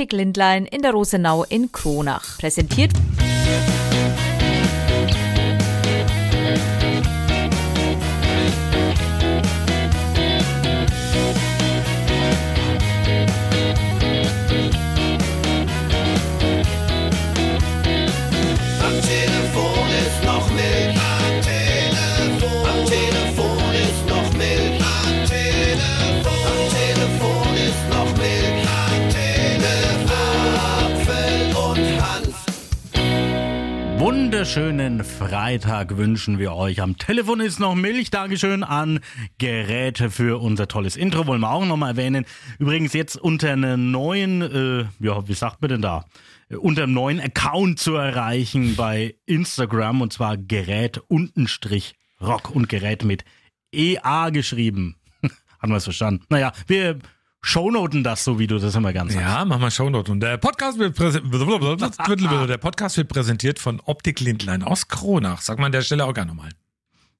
Optik Lindlein in der Rosenau in Kronach. Präsentiert Wunderschönen Freitag wünschen wir euch. Am Telefon ist noch Milch. Dankeschön an Geräte für unser tolles Intro. Wollen wir auch nochmal erwähnen. Übrigens jetzt unter einem neuen, äh, ja, wie sagt man denn da? Äh, Unter einem neuen Account zu erreichen bei Instagram und zwar Gerät untenstrich Rock und Gerät mit EA geschrieben. Haben wir es verstanden? Naja, wir shownoten das so, wie du das immer ganz sagst. Ja, mach mal Shownote. Und der Podcast wird, präse- der Podcast wird präsentiert von Optik Lindlein aus Kronach. Sag mal an der Stelle auch gerne nochmal.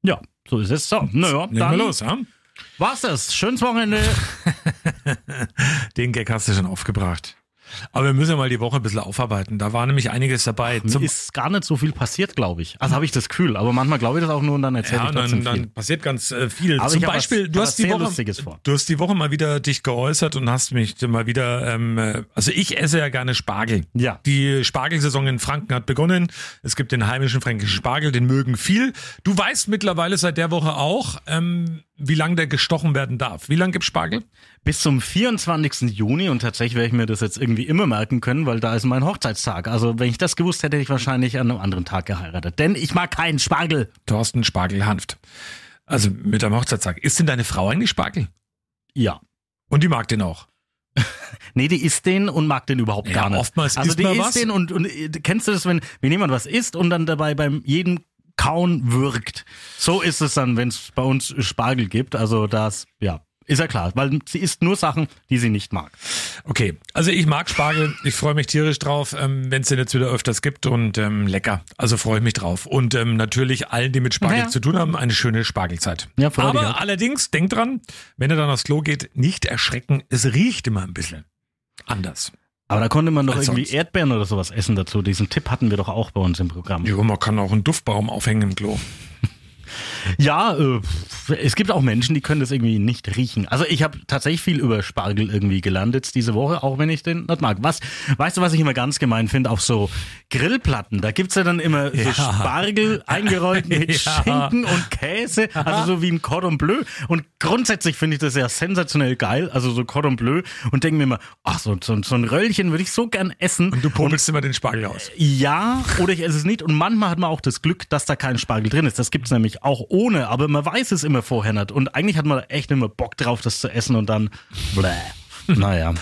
Ja, so ist es. So, naja, dann los, ja? war's das. Schönes Wochenende. Den Gag hast du schon aufgebracht. Aber wir müssen ja mal die Woche ein bisschen aufarbeiten. Da war nämlich einiges dabei. Zum, ist gar nicht so viel passiert, glaube ich. Also habe ich das Gefühl. Aber manchmal glaube ich das auch nur und dann erzähle ja, ich dann, viel. dann passiert ganz äh, viel. Aber Zum Beispiel, was- du hast die Woche, du hast die Woche mal wieder dich geäußert und hast mich mal wieder, ähm, äh, also ich esse ja gerne Spargel. Ja. Die Spargelsaison in Franken hat begonnen. Es gibt den heimischen fränkischen Spargel, den mögen viel. Du weißt mittlerweile seit der Woche auch, ähm, wie lange der gestochen werden darf. Wie lange gibt Spargel? Bis zum 24. Juni und tatsächlich werde ich mir das jetzt irgendwie immer merken können, weil da ist mein Hochzeitstag. Also wenn ich das gewusst hätte, hätte ich wahrscheinlich an einem anderen Tag geheiratet. Denn ich mag keinen Spargel. Thorsten Spargel Hanft. Also mit deinem Hochzeitstag. Ist denn deine Frau eigentlich Spargel? Ja. Und die mag den auch. Nee, die isst den und mag den überhaupt Ja, gar nicht. oftmals also isst die isst was. den und, und äh, kennst du das, wenn, wenn jemand was isst und dann dabei beim jedem Kauen wirkt. So ist es dann, wenn es bei uns Spargel gibt. Also das, ja, ist ja klar, weil sie isst nur Sachen, die sie nicht mag. Okay, also ich mag Spargel. Ich freue mich tierisch drauf, ähm, wenn es den jetzt wieder öfters gibt und ähm, lecker. Also freue ich mich drauf. Und ähm, natürlich allen, die mit Spargel Ja. zu tun haben, eine schöne Spargelzeit. Ja, Aber auch. allerdings, denkt dran, wenn ihr dann aufs Klo geht, nicht erschrecken. Es riecht immer ein bisschen anders. Aber da konnte man doch Als irgendwie sonst. Erdbeeren oder sowas essen dazu. Diesen Tipp hatten wir doch auch bei uns im Programm. Jo, man kann auch einen Duftbaum aufhängen im Klo. Ja, äh, es gibt auch Menschen, die können das irgendwie nicht riechen. Also ich habe tatsächlich viel über Spargel irgendwie gelandet diese Woche, auch wenn ich den nicht mag. Was, weißt du, was ich immer ganz gemein finde? Auf so Grillplatten, da gibt's ja dann immer so Ja. Spargel eingerollt mit Ja. Schinken und Käse, also so wie ein Cordon Bleu. Und grundsätzlich finde ich das ja sensationell geil, also so Cordon Bleu und denke mir immer, ach, so, so, so ein Röllchen würde ich so gern essen. Und du popelst immer den Spargel aus. Ja, oder ich esse es nicht. Und manchmal hat man auch das Glück, dass da kein Spargel drin ist. Das gibt's nämlich auch ohne, aber man weiß es immer vorher nicht. Und eigentlich hat man echt immer Bock drauf, das zu essen und dann bläh. Naja.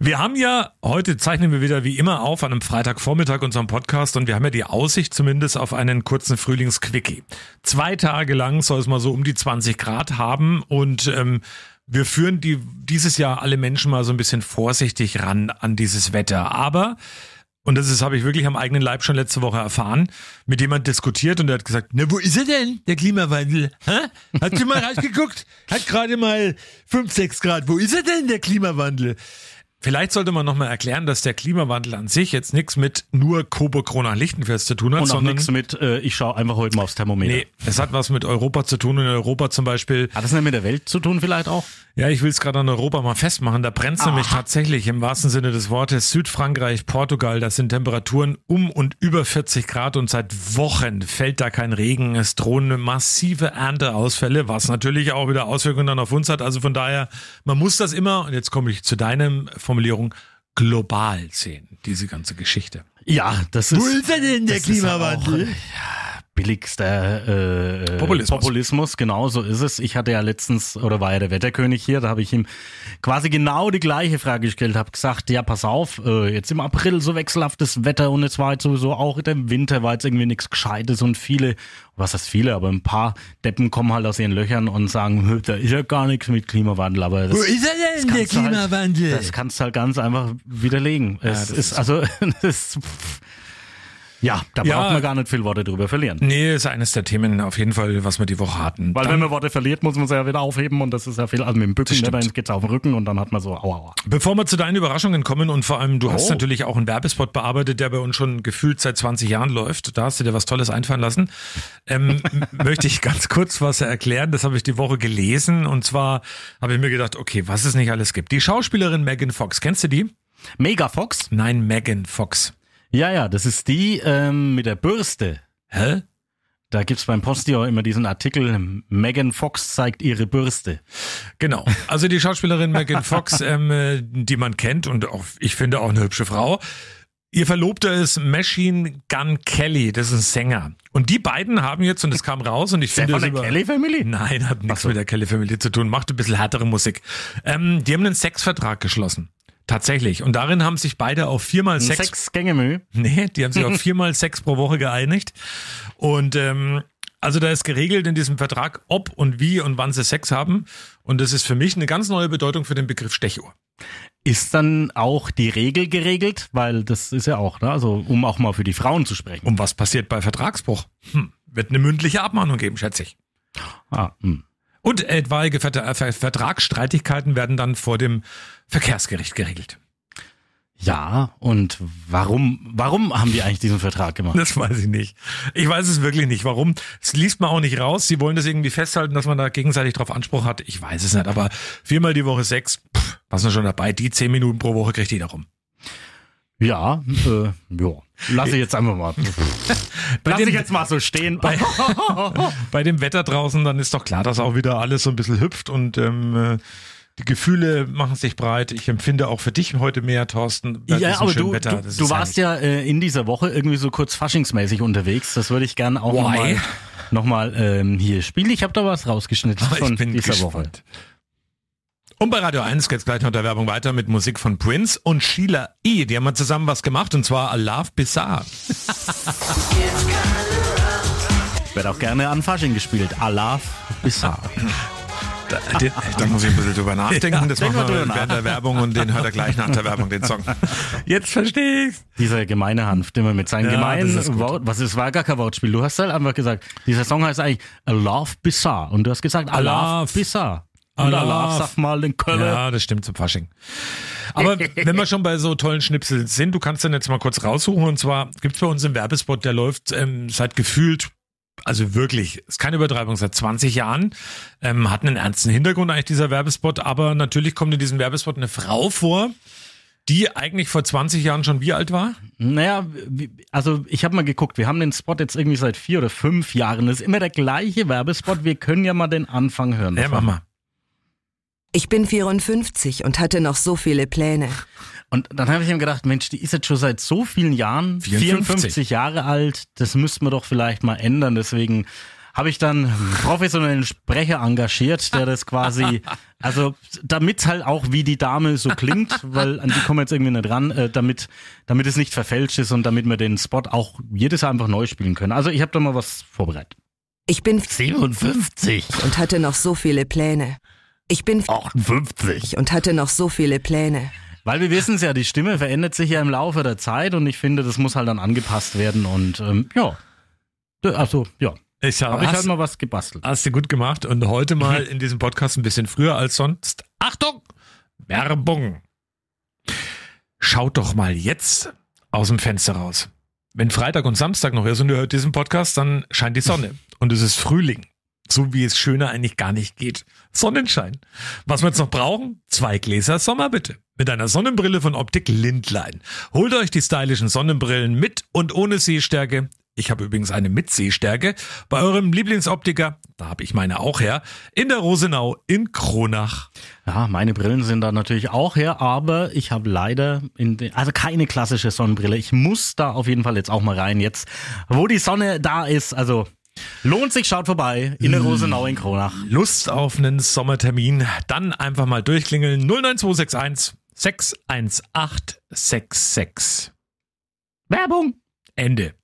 Wir haben ja, heute zeichnen wir wieder wie immer auf an einem Freitagvormittag unseren Podcast und wir haben ja die Aussicht zumindest auf einen kurzen Frühlingsquickie. Zwei Tage lang soll es mal so um die 20 Grad haben und ähm, wir führen die, dieses Jahr alle Menschen mal so ein bisschen vorsichtig ran an dieses Wetter. Aber und das ist, habe ich wirklich am eigenen Leib schon letzte Woche erfahren, mit jemand diskutiert und der hat gesagt, na, wo ist er denn, der Klimawandel? Hä? Hast du mal rausgeguckt? Hat gerade mal 5, 6 Grad. Wo ist er denn, der Klimawandel? Vielleicht sollte man nochmal erklären, dass der Klimawandel an sich jetzt nichts mit nur Coburg Krona Lichtenfels zu tun hat, Und auch nichts mit, äh, ich schaue einfach heute mal aufs Thermometer. nee, es hat was mit Europa zu tun. Und in Europa zum Beispiel Hat das nicht mit der Welt zu tun vielleicht auch? ja, ich will es gerade an Europa mal festmachen. Da brennt nämlich tatsächlich im wahrsten Sinne des Wortes Südfrankreich, Portugal. Das sind Temperaturen um und über 40 Grad und seit Wochen fällt da kein Regen. Es drohen massive Ernteausfälle, was natürlich auch wieder Auswirkungen dann auf uns hat. Also von daher, man muss das immer, und jetzt komme ich zu deinem Formulierung, global sehen, diese ganze Geschichte. Ja, das ist. Wo ist er denn, der das ist Klimawandel? Auch, ja, billigster äh, Populismus. Populismus, genau so ist es. Ich hatte ja letztens, oder war ja der Wetterkönig hier, da habe ich ihm quasi genau die gleiche Frage gestellt, habe gesagt, ja, pass auf, äh, jetzt im April so wechselhaftes Wetter und jetzt war jetzt sowieso auch der Winter war jetzt irgendwie nichts Gescheites und viele, was heißt viele, aber ein paar Deppen kommen halt aus ihren Löchern und sagen, "Hö, da ist ja gar nichts mit Klimawandel, aber das, Wo ist er denn, der halt- Klimawandel? das kannst du halt ganz einfach widerlegen. Es das ist, ist- also, das, pff. Ja, da Ja. braucht man gar nicht viel Worte drüber verlieren. Nee, ist eines der Themen auf jeden Fall, was wir die Woche hatten. Weil Dann- wenn man Worte verliert, muss man sie ja wieder aufheben und das ist ja viel, also mit dem Bücken, ne, dann geht's auf den Rücken und dann hat man so, aua, aua. Bevor wir zu deinen Überraschungen kommen und vor allem, du hast Oh. natürlich auch einen Werbespot bearbeitet, der bei uns schon gefühlt seit 20 Jahren läuft. Da hast du dir was Tolles einfallen lassen. Ähm, möchte ich ganz kurz was erklären. Das habe ich die Woche gelesen und zwar habe ich mir gedacht, okay, was es nicht alles gibt. Die Schauspielerin Megan Fox, kennst du die? Mega Fox? Nein, Megan Fox. Ja, ja, das ist die ähm, mit der Bürste. Hä? Da gibt's beim Postio immer diesen Artikel, Megan Fox zeigt ihre Bürste. Genau. Also die Schauspielerin Megan Fox, ähm, äh, die man kennt und auch, ich finde auch eine hübsche Frau. Ihr Verlobter ist Machine Gun Kelly, das ist ein Sänger. Und die beiden haben jetzt, und es kam raus, und ich finde von das der Kelly Family? Nein, hat nichts so. mit der Kelly Family zu tun, macht ein bisschen härtere Musik. Ähm, die haben einen Sexvertrag geschlossen. Tatsächlich. Und darin haben sich beide auf viermal Ein Sex Sechs-Gänge-Menü. Nee, die haben sich auf viermal Sex pro Woche geeinigt. Und ähm, also da ist geregelt in diesem Vertrag, ob und wie und wann sie Sex haben. Und das ist für mich eine ganz neue Bedeutung für den Begriff Stechuhr. Ist dann auch die Regel geregelt? Weil das ist ja auch, ne? also um auch mal für die Frauen zu sprechen. Und was passiert bei Vertragsbruch? Hm, wird eine mündliche Abmahnung geben, schätze ich. Ah, hm. Und etwaige Vert Ver Vertragsstreitigkeiten werden dann vor dem Verkehrsgericht geregelt. Ja, und warum, warum haben die eigentlich diesen Vertrag gemacht? Das weiß ich nicht. Ich weiß es wirklich nicht. Warum? Das liest man auch nicht raus. Sie wollen das irgendwie festhalten, dass man da gegenseitig drauf Anspruch hat. Ich weiß es nicht. Aber viermal die Woche Sex, pff, was ist schon dabei? Die zehn Minuten pro Woche kriegt die darum. Ja, äh, ja. Lass ich jetzt einfach mal. Lass dem- ich jetzt mal so stehen. Bei, bei dem Wetter draußen, dann ist doch klar, dass auch wieder alles so ein bisschen hüpft und ähm, äh, die Gefühle machen sich breit. Ich empfinde auch für dich heute mehr, Thorsten. Ja, aber du, Wetter. du, du warst ja äh, in dieser Woche irgendwie so kurz faschingsmäßig unterwegs. Das würde ich gerne auch nochmal noch mal, ähm, hier spielen. Ich habe da was rausgeschnitten Aber von dieser gespannt. Woche. Und bei Radio 1 geht's gleich nach der Werbung weiter mit Musik von Prince und Sheila E. Die haben mal zusammen was gemacht und zwar A Love Bizarre. Wird auch gerne an Fasching gespielt. Allah Bizarre. Da, den, da muss ich ein bisschen drüber nachdenken. das denk machen wir während der Werbung und den hört er gleich nach der Werbung, den Song. Jetzt verstehe ich's. Dieser gemeine Hanf, immer mit seinen Ja, gemeinen das ist. Wort, was es war gar kein Wortspiel. Du hast halt einfach gesagt, dieser Song heißt eigentlich A Love Bizarre und du hast gesagt A Love Love. Bizarre. Und A A Love, Love. sag mal den Kölle. Ja, das stimmt zum Fasching. Aber wenn wir schon bei so tollen Schnipseln sind, du kannst den jetzt mal kurz raussuchen. Und zwar gibt's bei uns einen Werbespot, der läuft ähm, seit gefühlt, also wirklich, ist keine Übertreibung, seit 20 Jahren. Ähm, hat einen ernsten Hintergrund eigentlich dieser Werbespot, aber natürlich kommt in diesem Werbespot eine Frau vor, die eigentlich vor 20 Jahren schon wie alt war? Naja, also ich habe mal geguckt, wir haben den Spot jetzt irgendwie seit vier oder fünf Jahren. Das ist immer der gleiche Werbespot. Wir können ja mal den Anfang hören. Ja, mach mal. Ich bin 54 und hatte noch so viele Pläne. Und dann habe ich mir gedacht, Mensch, die ist jetzt schon seit so vielen Jahren, 54. 54 Jahre alt, das müssten wir doch vielleicht mal ändern. Deswegen habe ich dann einen professionellen Sprecher engagiert, der das quasi, also damit halt auch wie die Dame so klingt, weil an die kommen wir jetzt irgendwie nicht ran, äh, damit, damit es nicht verfälscht ist und damit wir den Spot auch jedes Jahr einfach neu spielen können. Also ich habe da mal was vorbereitet. Ich bin 57, und hatte noch so viele Pläne. Ich bin 58. und hatte noch so viele Pläne. Weil wir wissen es ja, die Stimme verändert sich ja im Laufe der Zeit und ich finde, das muss halt dann angepasst werden und ähm, ja. Also, ja. Ich Habe ich hast, halt mal was gebastelt. hast du gut gemacht und heute mal in diesem Podcast ein bisschen früher als sonst. Achtung! Werbung! Schaut doch mal jetzt aus dem Fenster raus. Wenn Freitag und Samstag noch ist und ihr hört diesen Podcast, dann scheint die Sonne und es ist Frühling. So wie es schöner eigentlich gar nicht geht. Sonnenschein. Was wir jetzt noch brauchen? Zwei Gläser Sommer bitte. Mit einer Sonnenbrille von Optik Lindlein. Holt euch die stylischen Sonnenbrillen mit und ohne Sehstärke. Ich habe übrigens eine mit Sehstärke. Bei eurem Lieblingsoptiker, da habe ich meine auch her, in der Rosenau in Kronach. Ja, meine Brillen sind da natürlich auch her, aber ich habe leider in den, also keine klassische Sonnenbrille. Ich muss da auf jeden Fall jetzt auch mal rein. Jetzt, wo die Sonne da ist, also lohnt sich, schaut vorbei in der Rosenau in Kronach. Lust auf einen Sommertermin? Dann einfach mal durchklingeln 09261 61866. Werbung. Ende.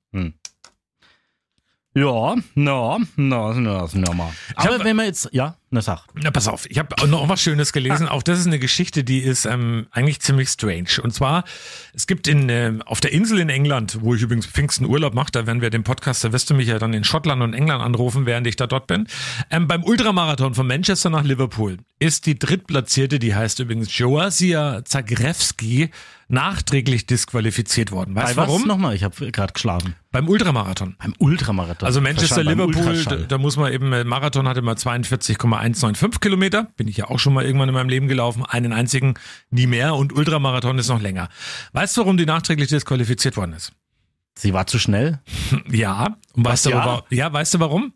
Ja, na, na, na, na mal. Aber hab- wenn wir jetzt, ja, Na sag. Na, pass auf, ich habe noch was Schönes gelesen. Auch das ist eine Geschichte, die ist ähm, eigentlich ziemlich strange. Und zwar, es gibt in ähm, auf der Insel in England, wo ich übrigens Pfingsten Urlaub mache, da werden wir den Podcast, da wirst du mich ja dann in Schottland und England anrufen, während ich da dort bin. Ähm, beim Ultramarathon von Manchester nach Liverpool ist die drittplatzierte, die heißt übrigens Joasia Zagrewski, nachträglich disqualifiziert worden. Weißt du warum? nochmal? Ich habe gerade geschlafen. Beim Ultramarathon. Beim Ultramarathon. Also Manchester, Liverpool, da, da muss man eben, äh, Marathon hatte mal 42,195 Kilometer, bin ich ja auch schon mal irgendwann in meinem Leben gelaufen, einen einzigen, nie mehr und Ultramarathon ist noch länger. Weißt du, warum die nachträglich disqualifiziert worden ist? Sie war zu schnell. Ja, und weißt du, ja? wa- ja, weißt du warum?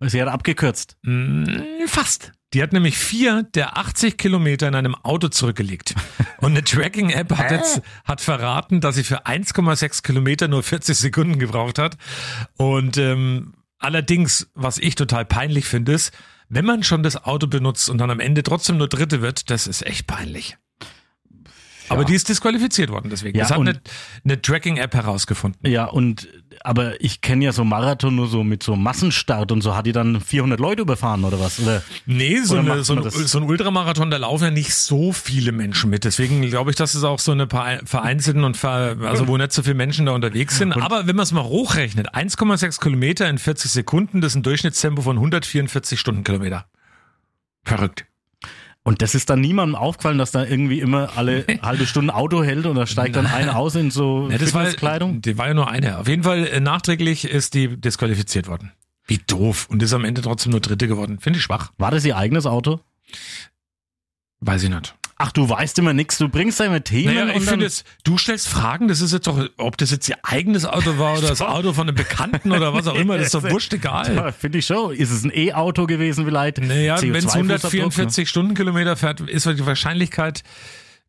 Sie hat abgekürzt. Hm, Fast. Die hat nämlich vier der 80 Kilometer in einem Auto zurückgelegt. Und eine Tracking-App hat jetzt hat verraten, dass sie für 1,6 Kilometer nur 40 Sekunden gebraucht hat. Und ähm, allerdings, was ich total peinlich finde, ist, wenn man schon das Auto benutzt und dann am Ende trotzdem nur Dritte wird, das ist echt peinlich. Aber die ist disqualifiziert worden deswegen. Ja, das hat und- eine, eine Tracking-App herausgefunden. Ja, und aber ich kenne ja so Marathon nur so mit so Massenstart und so. Hat die dann 400 Leute überfahren oder was? Oder? Nee, so, Oder eine, so, ein, so ein Ultramarathon, da laufen ja nicht so viele Menschen mit. Deswegen glaube ich, dass es auch so eine paar vereinzelten und ver, also wo nicht so viele Menschen da unterwegs sind. Aber wenn man es mal hochrechnet, 1,6 Kilometer in 40 Sekunden, das ist ein Durchschnittstempo von 144 Stundenkilometer. Verrückt. Und das ist dann niemandem aufgefallen, dass da irgendwie immer alle halbe Stunde Auto hält und da steigt dann einer aus in so Ja, das war, die war ja nur eine. Auf jeden Fall äh, nachträglich ist die disqualifiziert worden. Wie doof. Und ist am Ende trotzdem nur Dritte geworden. Finde ich schwach. War das ihr eigenes Auto? Weiß ich nicht. Ach, du weißt immer nichts, du bringst immer Themen Naja, ich finde du stellst Fragen, das ist jetzt doch, ob das jetzt ihr eigenes Auto war oder das Auto von einem Bekannten oder was auch immer, das ist doch wurscht egal. Finde ich schon. Ist es ein E-Auto gewesen vielleicht? Naja, wenn es CO2-Fußabdruck, 144 Stundenkilometer fährt, ist die Wahrscheinlichkeit,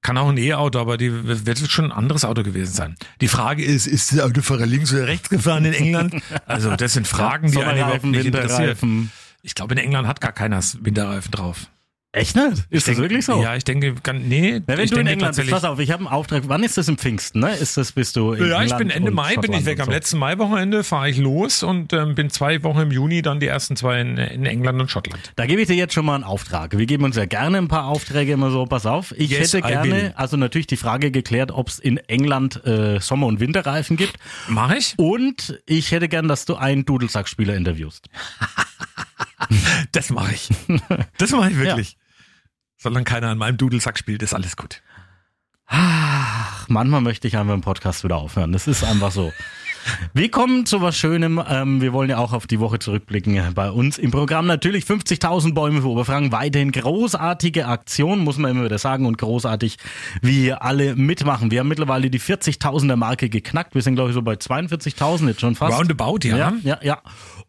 kann auch ein E-Auto, aber die wird schon ein anderes Auto gewesen sein. Die Frage ist, ist der Autofahrer links oder rechts gefahren in England? Also das sind Fragen, Ne? die einen überhaupt nicht interessieren. Ich glaube, in England hat gar keiner Winterreifen drauf. Echt nicht? Ist das denke- wirklich so? Ja, ich denke, kann, nee, Ja, wenn ich du in England bist, pass auf, ich habe einen Auftrag. Wann ist das im Pfingsten? Ne? Ist das, bist du in Ja, ich England bin Ende Mai, bin ich weg. und Am so. letzten Maiwochenende fahre ich los und ähm, bin zwei Wochen im Juni dann die ersten zwei in, in England und Schottland. Da gebe ich dir jetzt schon mal einen Auftrag. Wir geben uns ja gerne ein paar Aufträge immer so. Pass auf, ich Yes, hätte gerne, also natürlich die Frage geklärt, ob es in England äh, Sommer- und Winterreifen gibt. Mach ich? Und ich hätte gern, dass du einen Dudelsackspieler interviewst. Das mache ich. Das mache ich wirklich. Solange keiner an meinem Dudelsack spielt, ist alles gut. Ach, manchmal möchte ich einfach im Podcast wieder aufhören. Das ist einfach so. Wir kommen zu was Schönem. Ähm, wir wollen ja auch auf die Woche zurückblicken. Bei uns im Programm natürlich 50.000 Bäume für Oberfranken. Weiterhin großartige Aktion, muss man immer wieder sagen. Und großartig, wie alle mitmachen. Wir haben mittlerweile die 40.000er Marke geknackt. Wir sind, glaube ich, so bei 42.000 jetzt schon fast. Roundabout, ja. Ja, ja, ja.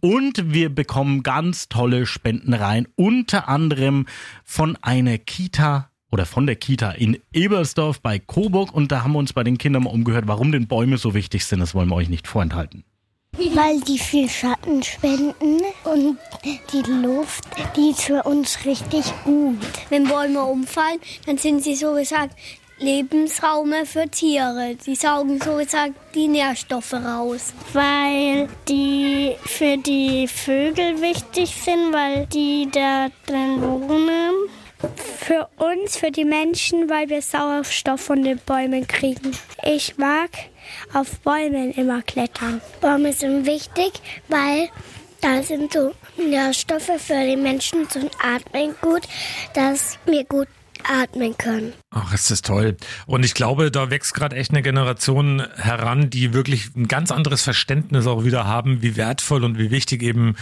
Und wir bekommen ganz tolle Spenden rein. Unter anderem von einer Kita oder von der Kita in Ebersdorf bei Coburg. Und da haben wir uns bei den Kindern mal umgehört, warum denn Bäume so wichtig sind. Das wollen wir euch nicht vorenthalten. Weil die viel Schatten spenden und die Luft, die ist für uns richtig gut. Wenn Bäume umfallen, dann sind sie so gesagt Lebensraume für Tiere. Die saugen so gesagt die Nährstoffe raus. Weil die für die Vögel wichtig sind, weil die da drin wohnen. Für uns, für die Menschen, weil wir Sauerstoff von den Bäumen kriegen. Ich mag auf Bäumen immer klettern. Bäume sind wichtig, weil da sind so Nährstoffe für die Menschen zum Atmen gut, dass wir gut atmen können. Ach, ist das toll. Und ich glaube, da wächst gerade echt eine Generation heran, die wirklich ein ganz anderes Verständnis auch wieder haben, wie wertvoll und wie wichtig eben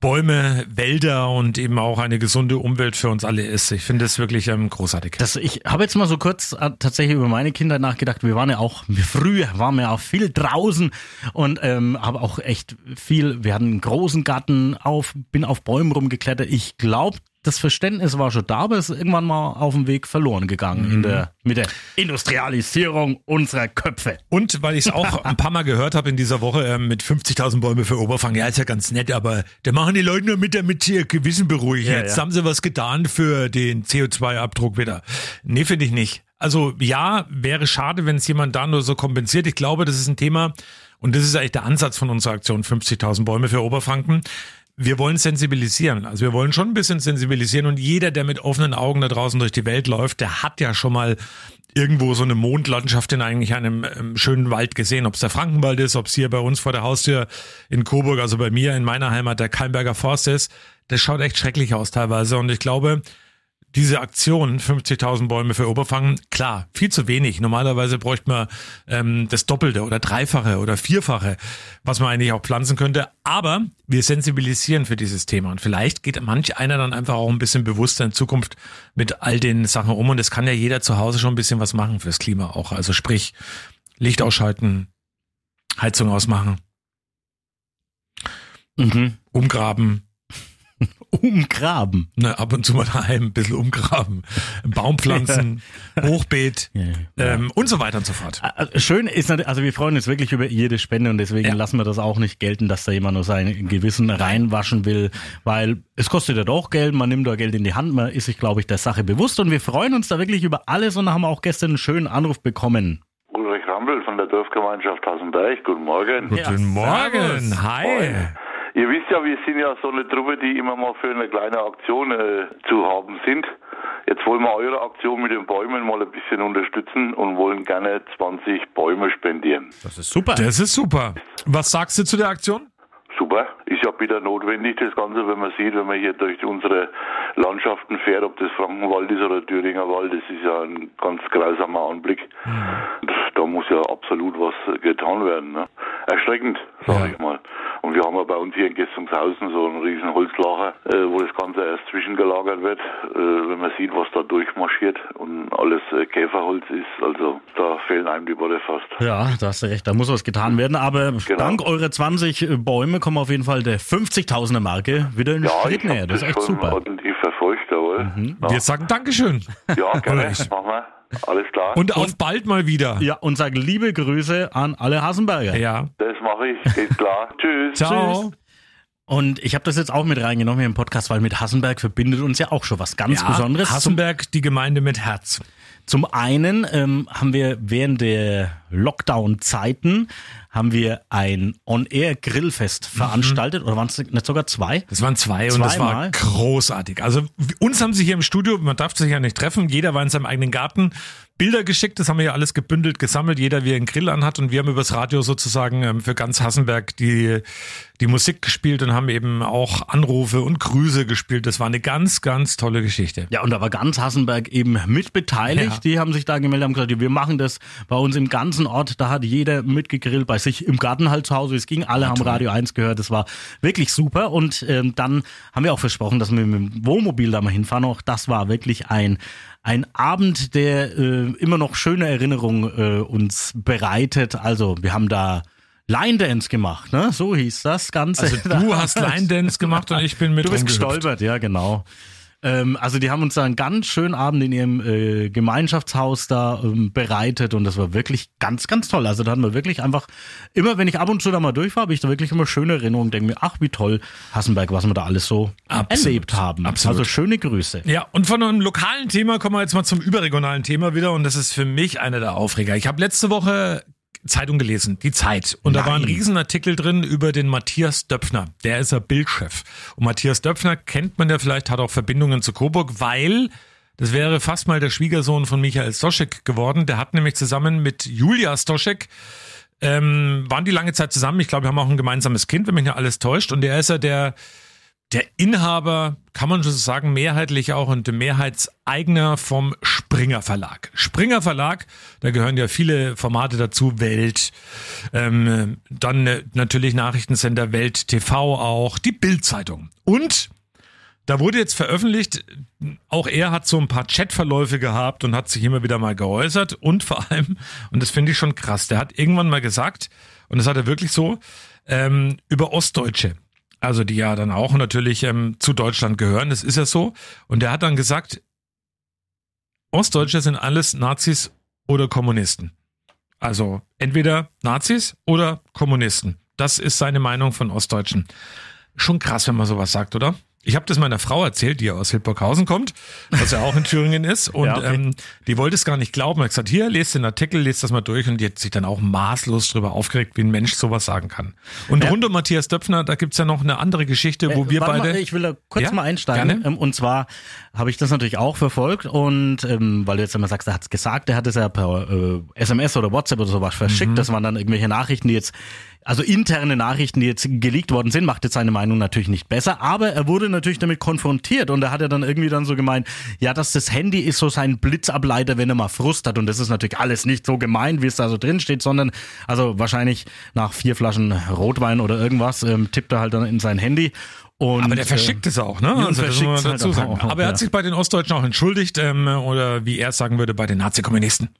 Bäume, Wälder und eben auch eine gesunde Umwelt für uns alle ist. Ich finde es wirklich ähm, großartig. Das, ich habe jetzt mal so kurz äh, tatsächlich über meine Kinder nachgedacht. Wir waren ja auch, wir früher waren wir auch viel draußen und ähm, habe auch echt viel, wir hatten einen großen Garten auf, bin auf Bäumen rumgeklettert. Ich glaube, das Verständnis war schon da, aber es ist irgendwann mal auf dem Weg verloren gegangen in der, mit der Industrialisierung unserer Köpfe. Und weil ich es auch ein paar Mal gehört habe in dieser Woche ähm, mit 50.000 Bäume für Oberfang, ja, ist ja ganz nett, aber da machen die Leute nur mit, damit sie ihr Gewissen beruhigen. Ja, Jetzt ja. haben sie was getan für den CO2-Abdruck wieder. Nee, finde ich nicht. Also ja, wäre schade, wenn es jemand da nur so kompensiert. Ich glaube, das ist ein Thema und das ist eigentlich der Ansatz von unserer Aktion 50.000 Bäume für Oberfranken. Wir wollen sensibilisieren. Also wir wollen schon ein bisschen sensibilisieren und jeder, der mit offenen Augen da draußen durch die Welt läuft, der hat ja schon mal irgendwo so eine Mondlandschaft in eigentlich einem ähm, schönen Wald gesehen. Ob es der Frankenwald ist, ob es hier bei uns vor der Haustür in Coburg, also bei mir in meiner Heimat, der Keimberger Forst ist. Das schaut echt schrecklich aus teilweise. Und ich glaube, diese Aktion, 50.000 Bäume für Oberfangen, klar, viel zu wenig. Normalerweise bräuchte man ähm, das Doppelte oder Dreifache oder Vierfache, was man eigentlich auch pflanzen könnte. Aber wir sensibilisieren für dieses Thema und vielleicht geht manch einer dann einfach auch ein bisschen bewusster in Zukunft mit all den Sachen um und es kann ja jeder zu Hause schon ein bisschen was machen fürs Klima auch. Also sprich, Licht ausschalten, Heizung ausmachen, Mhm. umgraben, Umgraben. ne, ab und zu mal daheim ein bisschen umgraben, Baumpflanzen, Hochbeet Ja, ja. ähm, und so weiter und so fort. Schön ist natürlich, also wir freuen uns wirklich über jede Spende und deswegen Ja. lassen wir das auch nicht gelten, dass da jemand nur sein Gewissen reinwaschen will, weil es kostet ja doch Geld, man nimmt da Geld in die Hand, man ist sich, glaube ich, der Sache bewusst und wir freuen uns da wirklich über alles und haben auch gestern einen schönen Anruf bekommen. Ulrich Rambel von der Dorfgemeinschaft Hasenberg. Guten Morgen. Guten Morgen, servus. hi. Ihr wisst ja, wir sind ja so eine Truppe, die immer mal für eine kleine Aktion äh, zu haben sind. Jetzt wollen wir eure Aktion mit den Bäumen mal ein bisschen unterstützen und wollen gerne 20 Bäume spendieren. Das ist super. Das ist super. Was sagst du zu der Aktion? Super. Ist ja wieder notwendig, das Ganze, wenn man sieht, wenn man hier durch unsere Landschaften fährt, ob das Frankenwald ist oder Thüringer Wald, das ist ja ein ganz grausamer Anblick. Und Da muss ja absolut was getan werden. Ne? Erschreckend, sage Ja. ich mal. Und wir haben ja bei uns hier in Gessungshausen so einen riesen Holzlager, äh, wo das Ganze erst zwischengelagert wird. Äh, wenn man sieht, was da durchmarschiert und alles äh, Käferholz ist, also da fehlen einem die Worte fast. Ja, da hast du recht, da muss was getan werden, aber Genau. dank eurer 20 Bäume kommen auf jeden Fall der 50.000er Marke wieder einen Ja, Schritt näher. Das ist echt super. ordentlich verfolgt, jawohl. Ja. Wir sagen Dankeschön. Ja, gerne. Machen wir. Alles klar. Und auf bald mal wieder. Ja, und sag liebe Grüße an alle Hasenberger. Ja. das mache ich. Geht klar. Tschüss. Ciao. Und ich habe das jetzt auch mit reingenommen hier im Podcast, weil mit Hassenberg verbindet uns ja auch schon was ganz Ja, Besonderes. Hassenberg, die Gemeinde mit Herz. zum einen ähm, haben wir während der Lockdown-Zeiten haben wir ein On-Air-Grillfest veranstaltet, oder waren es nicht sogar zwei? Das waren zwei und das war großartig. Also uns haben sie hier im Studio, man darf sich ja nicht treffen, jeder war in seinem eigenen Garten, Bilder geschickt, das haben wir ja alles gebündelt, gesammelt, jeder wie er einen Grill anhat und wir haben übers Radio sozusagen ähm, für ganz Hassenberg die, die Musik gespielt und haben eben auch Anrufe und Grüße gespielt. Das war eine ganz, ganz tolle Geschichte. Ja, und da war ganz Hassenberg eben mit beteiligt. Ja. Die haben sich da gemeldet, haben gesagt, wir machen das bei uns im ganzen Ort. Da hat jeder mitgegrillt, bei sich im Garten halt zu Hause. Es ging, alle haben Radio 1 gehört. Das war wirklich super. Und ähm, dann haben wir auch versprochen, dass wir mit dem Wohnmobil da mal hinfahren. Auch das war wirklich ein ein Abend, der äh, immer noch schöne Erinnerungen äh, uns bereitet. Also wir haben da Line Dance gemacht, ne? So hieß das Ganze. Also du hast Line Dance gemacht und ich bin mit Du bist rumgehüpft. gestolpert, ja, genau. Ähm, also die haben uns da einen ganz schönen Abend in ihrem äh, Gemeinschaftshaus da ähm, bereitet und das war wirklich ganz, ganz toll. Also da hatten wir wirklich einfach, immer wenn ich ab und zu da mal durch war, habe ich da wirklich immer schöne Erinnerungen, denke mir, ach wie toll, Hassenberg, was wir da alles so Absolut. erlebt haben. Absolut. Also schöne Grüße. Ja, und von einem lokalen Thema kommen wir jetzt mal zum überregionalen Thema wieder und das ist für mich einer der Aufreger. Ich habe letzte Woche Zeitung gelesen, die Zeit. Und da war ein Nein. Riesenartikel drin über den Matthias Döpfner. Der ist ja Bildchef. Und Matthias Döpfner kennt man ja vielleicht, hat auch Verbindungen zu Coburg, weil das wäre fast mal der Schwiegersohn von Michael Stoschek geworden. Der hat nämlich zusammen mit Julia Stoschek ähm, waren die lange Zeit zusammen. Ich glaube, wir haben auch ein gemeinsames Kind, wenn mich nicht alles täuscht. Und der ist ja der der Inhaber, kann man schon sagen, mehrheitlich auch und Mehrheitseigner vom Springer Verlag. Springer Verlag, da gehören ja viele Formate dazu, Welt, ähm, dann äh, natürlich Nachrichtensender Welt TV auch, die Bildzeitung. Und da wurde jetzt veröffentlicht, auch er hat so ein paar Chatverläufe gehabt und hat sich immer wieder mal geäußert und vor allem, und das finde ich schon krass, der hat irgendwann mal gesagt, und das hat er wirklich so, ähm, über Ostdeutsche also die ja dann auch natürlich ähm, zu Deutschland gehören, das ist ja so. Und der hat dann gesagt, Ostdeutsche sind alles Nazis oder Kommunisten. Also entweder Nazis oder Kommunisten. Das ist seine Meinung von Ostdeutschen. Schon krass, wenn man sowas sagt, oder? Ich habe das meiner Frau erzählt, die ja aus Hildburghausen kommt, was ja auch in Thüringen ist. Und Ja, okay. ähm, die wollte es gar nicht glauben. Er hat gesagt, hier, lest den Artikel, lest das mal durch. Und die hat sich dann auch maßlos drüber aufgeregt, wie ein Mensch sowas sagen kann. Und rund um Matthias Döpfner, da gibt's ja noch eine andere Geschichte, wo Äh, wir beide... Mal, ich will da kurz Ja, mal einsteigen. gerne. Ähm, Und zwar habe ich das natürlich auch verfolgt und ähm, weil du jetzt immer sagst, er hat es gesagt, er hat es ja per äh, SMS oder WhatsApp oder sowas verschickt. Mhm. Das waren dann irgendwelche Nachrichten, die jetzt, also interne Nachrichten, die jetzt geleakt worden sind, macht jetzt seine Meinung natürlich nicht besser. Aber er wurde natürlich damit konfrontiert und er hat ja dann irgendwie dann so gemeint, ja, dass das Handy ist so sein Blitzableiter, wenn er mal Frust hat. Und das ist natürlich alles nicht so gemeint, wie es da so drin steht, sondern also wahrscheinlich nach vier Flaschen Rotwein oder irgendwas ähm, tippt er halt dann in sein Handy. Und, Aber der äh, verschickt es auch, ne? Also das muss man halt dazu auch sagen. noch, Aber er hat ja. sich bei den Ostdeutschen auch entschuldigt, ähm, oder wie er es sagen würde, bei den Nazi-Kommunisten.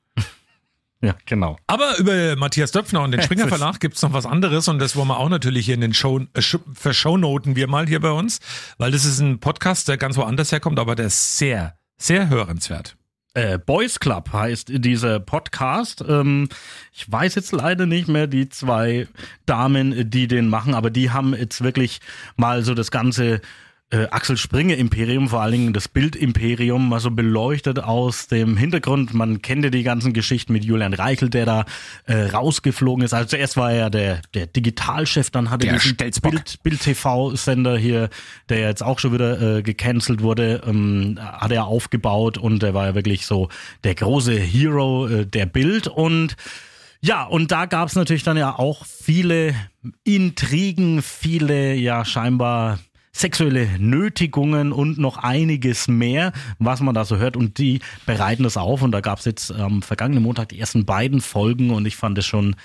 Ja, genau. Aber über Matthias Döpfner und den Springer Verlag gibt's noch was anderes und das wollen wir auch natürlich hier in den Show, äh, sch- verschonoten wir mal hier bei uns, weil das ist ein Podcast, der ganz woanders herkommt, aber der ist sehr, sehr hörenswert. Äh, Boys Club heißt dieser Podcast. Ähm, ich weiß jetzt leider nicht mehr die zwei Damen, die den machen, aber die haben jetzt wirklich mal so das ganze äh, Axel Springer Imperium, vor allen Dingen das Bild Imperium, mal so beleuchtet aus dem Hintergrund. Man kennt ja die ganzen Geschichten mit Julian Reichel, der da äh, rausgeflogen ist. Also zuerst war er ja der, der Digitalchef, dann hatte Der diesen. Bild, Bild TV-Sender hier, der jetzt auch schon wieder äh, gecancelt wurde, ähm, hat er aufgebaut und der war ja wirklich so der große Hero äh, der Bild und ja, und da gab's natürlich dann ja auch viele Intrigen, viele ja scheinbar sexuelle Nötigungen und noch einiges mehr, was man da so hört. Und die bereiten das auf. Und da gab's jetzt am vergangenen Montag die ersten beiden Folgen und ich fand das schon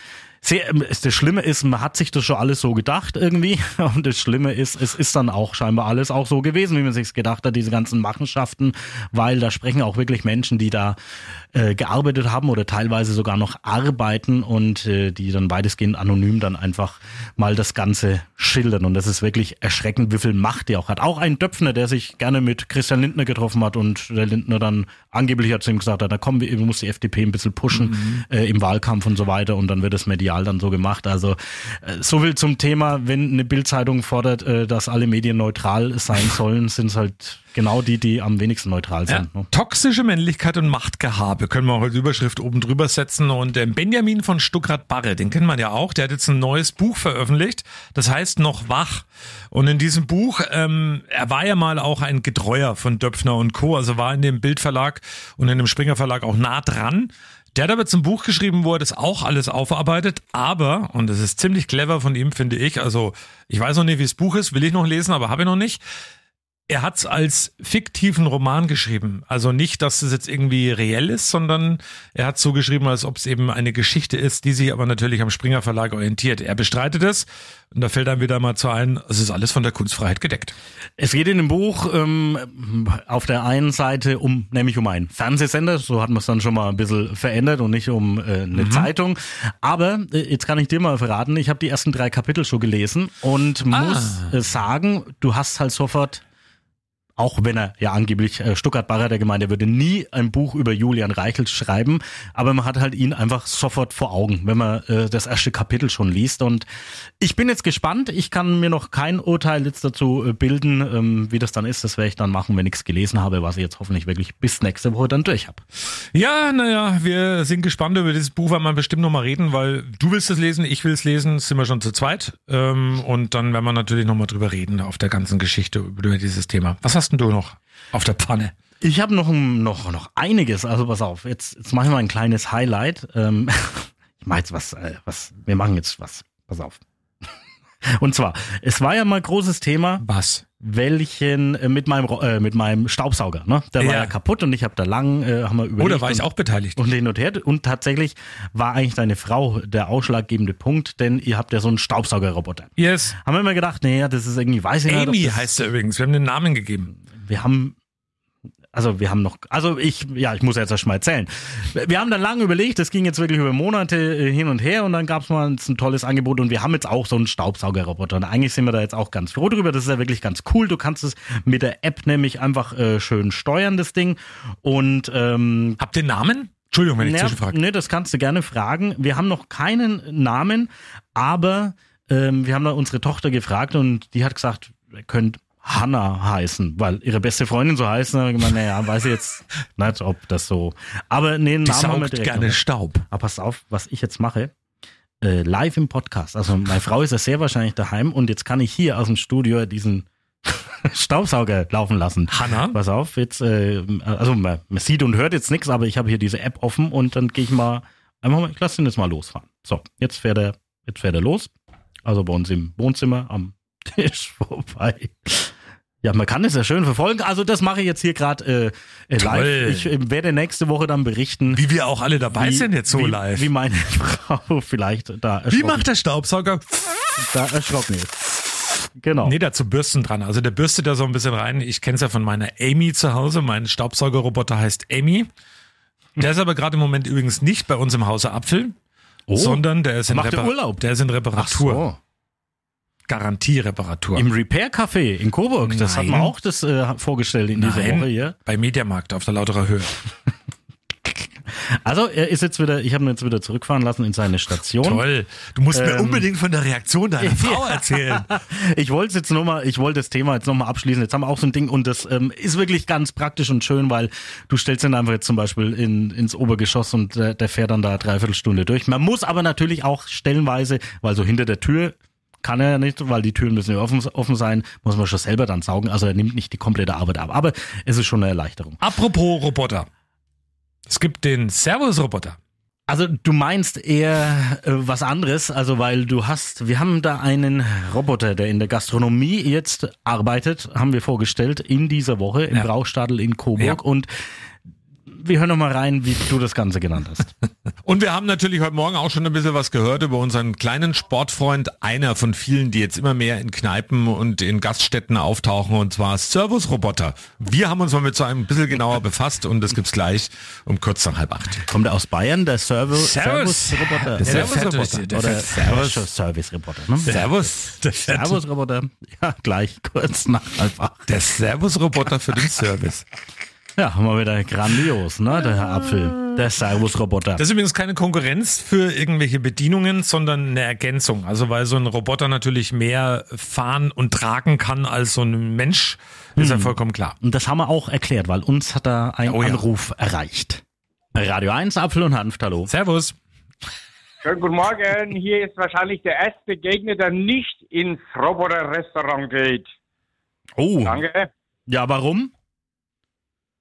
sehr, ähm, das Schlimme ist, man hat sich das schon alles so gedacht irgendwie. Und das Schlimme ist, es ist dann auch scheinbar alles auch so gewesen, wie man sich's gedacht hat, diese ganzen Machenschaften, weil da sprechen auch wirklich Menschen, die da äh, gearbeitet haben oder teilweise sogar noch arbeiten und äh, die dann weitestgehend anonym dann einfach mal das Ganze schildern. Und das ist wirklich erschreckend, wie viel Macht der auch hat. Auch ein Döpfner, der sich gerne mit Christian Lindner getroffen hat und der Lindner dann angeblich hat zu ihm gesagt, hat, da komm, wir muss die FDP ein bisschen pushen äh, im Wahlkampf und so weiter und dann wird es medial dann so gemacht. Also äh, so viel zum Thema, wenn eine Bildzeitung fordert, äh, dass alle Medien neutral sein sollen, sind es halt genau die, die am wenigsten neutral Ja. sind. Ne? Toxische Männlichkeit und Machtgehabe können wir auch als Überschrift oben drüber setzen. Und ähm, Benjamin von Stuckrad-Barre, den kennt man ja auch, der hat jetzt ein neues Buch veröffentlicht, das heißt Noch wach. Und in diesem Buch, ähm, er war ja mal auch ein Getreuer von Döpfner und Co., also war in dem Bildverlag und in dem Springer Verlag auch nah dran. Der hat aber zum Buch geschrieben, wo er das auch alles aufarbeitet, aber, und das ist ziemlich clever von ihm, finde ich, also ich weiß noch nicht, wie das Buch ist, will ich noch lesen, aber habe ich noch nicht. Er hat es als fiktiven Roman geschrieben. Also nicht, dass es jetzt irgendwie reell ist, sondern er hat so geschrieben, als ob es eben eine Geschichte ist, die sich aber natürlich am Springer Verlag orientiert. Er bestreitet es und da fällt dann wieder mal zu ein, es ist alles von der Kunstfreiheit gedeckt. Es geht in dem Buch ähm, auf der einen Seite um, nämlich um einen Fernsehsender, so hat man es dann schon mal ein bisschen verändert und nicht um äh, eine Zeitung. Aber äh, jetzt kann ich dir mal verraten, ich habe die ersten drei Kapitel schon gelesen und muss äh, sagen, du hast halt sofort auch wenn er ja angeblich äh, Stuttgart Barrer der gemeint, er würde nie ein Buch über Julian Reichelt schreiben, aber man hat halt ihn einfach sofort vor Augen, wenn man äh, das erste Kapitel schon liest. Und ich bin jetzt gespannt. Ich kann mir noch kein Urteil jetzt dazu äh, bilden, ähm, wie das dann ist. Das werde ich dann machen, wenn ich es gelesen habe, was ich jetzt hoffentlich wirklich bis nächste Woche dann durch habe. Ja, naja, wir sind gespannt über dieses Buch, weil wir bestimmt noch mal reden, weil du willst es lesen, ich will es lesen, sind wir schon zu zweit. Ähm, und dann werden wir natürlich noch mal drüber reden auf der ganzen Geschichte über dieses Thema. Was hast denn du noch auf der Pfanne? Ich habe noch, noch, noch einiges. Also pass auf, jetzt, jetzt machen wir ein kleines Highlight. Ähm, ich mache jetzt was, äh, was, wir machen jetzt was. Pass auf. Und zwar, es war ja mal großes Thema, Was? welchen äh, mit meinem äh, mit meinem Staubsauger, ne? Der war Ja. ja kaputt und ich habe da lang äh, haben wir überlegt. Oder war ich und, auch beteiligt? und hin und her und tatsächlich war eigentlich deine Frau der ausschlaggebende Punkt, denn ihr habt ja so einen Staubsaugerroboter. Yes. Haben wir immer gedacht, nee, das ist irgendwie weiß ich nicht, Amy das, heißt er übrigens. Wir haben den Namen gegeben. wir haben also wir haben noch, also ich, ja, ich muss jetzt erst mal erzählen. Wir haben dann lange überlegt, das ging jetzt wirklich über Monate äh, hin und her und dann gab es mal ein tolles Angebot und wir haben jetzt auch so einen Staubsaugerroboter und eigentlich sind wir da jetzt auch ganz froh drüber, das ist ja wirklich ganz cool, du kannst es mit der App nämlich einfach äh, schön steuern, das Ding und ähm, Habt ihr einen Namen? Entschuldigung, wenn ich ja, zwischenfrage. nee, das kannst du gerne fragen. Wir haben noch keinen Namen, aber ähm, wir haben da unsere Tochter gefragt und die hat gesagt, ihr könnt Hanna heißen, weil ihre beste Freundin so heißt. Hab ich gemeint, naja, weiß ich jetzt nicht, ob das so. Aber nee, einen Die Namen haben wir saugt direkt. gerne noch. Staub. Aber passt auf, was ich jetzt mache. Äh, live im Podcast. Also meine Frau ist ja sehr wahrscheinlich daheim und jetzt kann ich hier aus dem Studio diesen Staubsauger laufen lassen. Hanna? Pass auf, jetzt, äh, also man, man sieht und hört jetzt nichts, aber ich habe hier diese App offen und dann gehe ich mal, einfach mal, ich lasse ihn jetzt mal losfahren. So, jetzt fährt er, jetzt fährt er los. Also bei uns im Wohnzimmer am Tisch vorbei. Ja, man kann es ja schön verfolgen. Also das mache ich jetzt hier gerade äh, äh, live. Ich äh, werde nächste Woche dann berichten, Wie wir auch alle dabei wie- sind jetzt so wie, live. Wie meine Frau vielleicht da Wie erschrocken, macht der Staubsauger? da erschrocken ist. Genau. Nee, dazu Bürsten dran. Also der bürstet da so ein bisschen rein. Ich kenne es ja von meiner Amy zu Hause. Mein Staubsaugerroboter heißt Amy. Der ist aber gerade im Moment übrigens nicht bei uns im Hause Apfel, Oh, sondern der ist in, Macht der Repar- Urlaub? Der ist in Reparatur. Garantiereparatur. Im Repair-Café in Coburg. Das hat Nein. man auch das äh, vorgestellt in dieser Nein, Woche hier. bei Mediamarkt auf der Lauterer Höhe. Also er ist jetzt wieder, ich habe ihn jetzt wieder zurückfahren lassen in seine Station. Toll. Du musst mir Ähm, unbedingt von der Reaktion deiner Frau erzählen. Ich wollte jetzt nochmal, ich wollte das Thema jetzt nochmal abschließen. Jetzt haben wir auch so ein Ding und das ähm, ist wirklich ganz praktisch und schön, weil du stellst ihn einfach jetzt zum Beispiel in, ins Obergeschoss und äh, der fährt dann da dreiviertel Stunde durch. Man muss aber natürlich auch stellenweise, weil so hinter der Tür kann er ja nicht, weil die Türen müssen ja offen, offen sein, muss man schon selber dann saugen. Also er nimmt nicht die komplette Arbeit ab. Aber es ist schon eine Erleichterung. Apropos Roboter. Es gibt den Servus-Roboter. Also du meinst eher äh, was anderes, also weil du hast, wir haben da einen Roboter, der in der Gastronomie jetzt arbeitet, haben wir vorgestellt in dieser Woche im Ja. Braustadel in Coburg Ja. und wir hören noch mal rein, wie du das Ganze genannt hast. Und wir haben natürlich heute Morgen auch schon ein bisschen was gehört über unseren kleinen Sportfreund, einer von vielen, die jetzt immer mehr in Kneipen und in Gaststätten auftauchen, und zwar Service-Roboter. Wir haben uns mal mit so einem bisschen genauer befasst und das gibt's gleich um kurz nach halb acht. Kommt er aus Bayern, der Servo Servus. Servus-Roboter? Der Servus-Roboter. Der Oder. Service-Roboter, ne? Servus. Der, Servus-Roboter, ja, gleich, kurz nach halb acht. der Servus-Roboter für den Service. Ja, haben wir wieder grandios, ne, der Herr Apfel, der Servus-Roboter. Das ist übrigens keine Konkurrenz für irgendwelche Bedienungen, sondern eine Ergänzung. Also weil so ein Roboter natürlich mehr fahren und tragen kann als so ein Mensch, ist ja vollkommen klar. Und das haben wir auch erklärt, weil uns hat da ein Oh ja. Anruf erreicht. Radio 1, Apfel und Hanf, hallo. Servus. Schönen guten Morgen. Hier ist wahrscheinlich der erste Gegner, der nicht ins Roboter-Restaurant geht. Oh, Danke. ja, warum?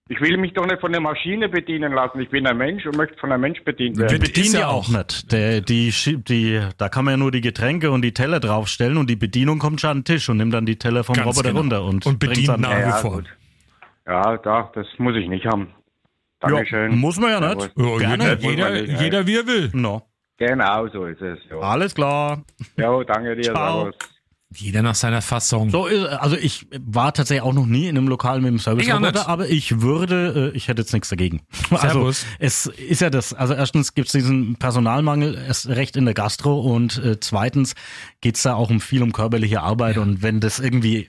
Ich will mich doch nicht von der Maschine bedienen lassen. Ich bin ein Mensch und möchte von einem Mensch bedient werden. Bedient ist ja auch nicht. Der, die, die, da kann man ja nur die Getränke und die Teller draufstellen und die Bedienung kommt schon an den Tisch und nimmt dann die Teller vom Ganz Roboter genau. runter und, Und bedient an- nach wie Ja, vor. gut. Ja, da, das muss ich nicht haben. Dankeschön. Ja, muss man ja nicht. Ja, Gerne. jeder, jeder, jeder wie er will. No. Genau, so ist es. Ja, Alles klar. ja danke dir. Ciao. Servus. Jeder nach seiner Fassung. So ist, also ich war tatsächlich auch noch nie in einem Lokal mit auch Service-Roboter, aber ich würde, äh, ich hätte jetzt nichts dagegen. Also Servus. es ist ja das, also erstens gibt es diesen Personalmangel erst recht in der Gastro und äh, zweitens geht's da auch um viel um körperliche Arbeit und wenn das irgendwie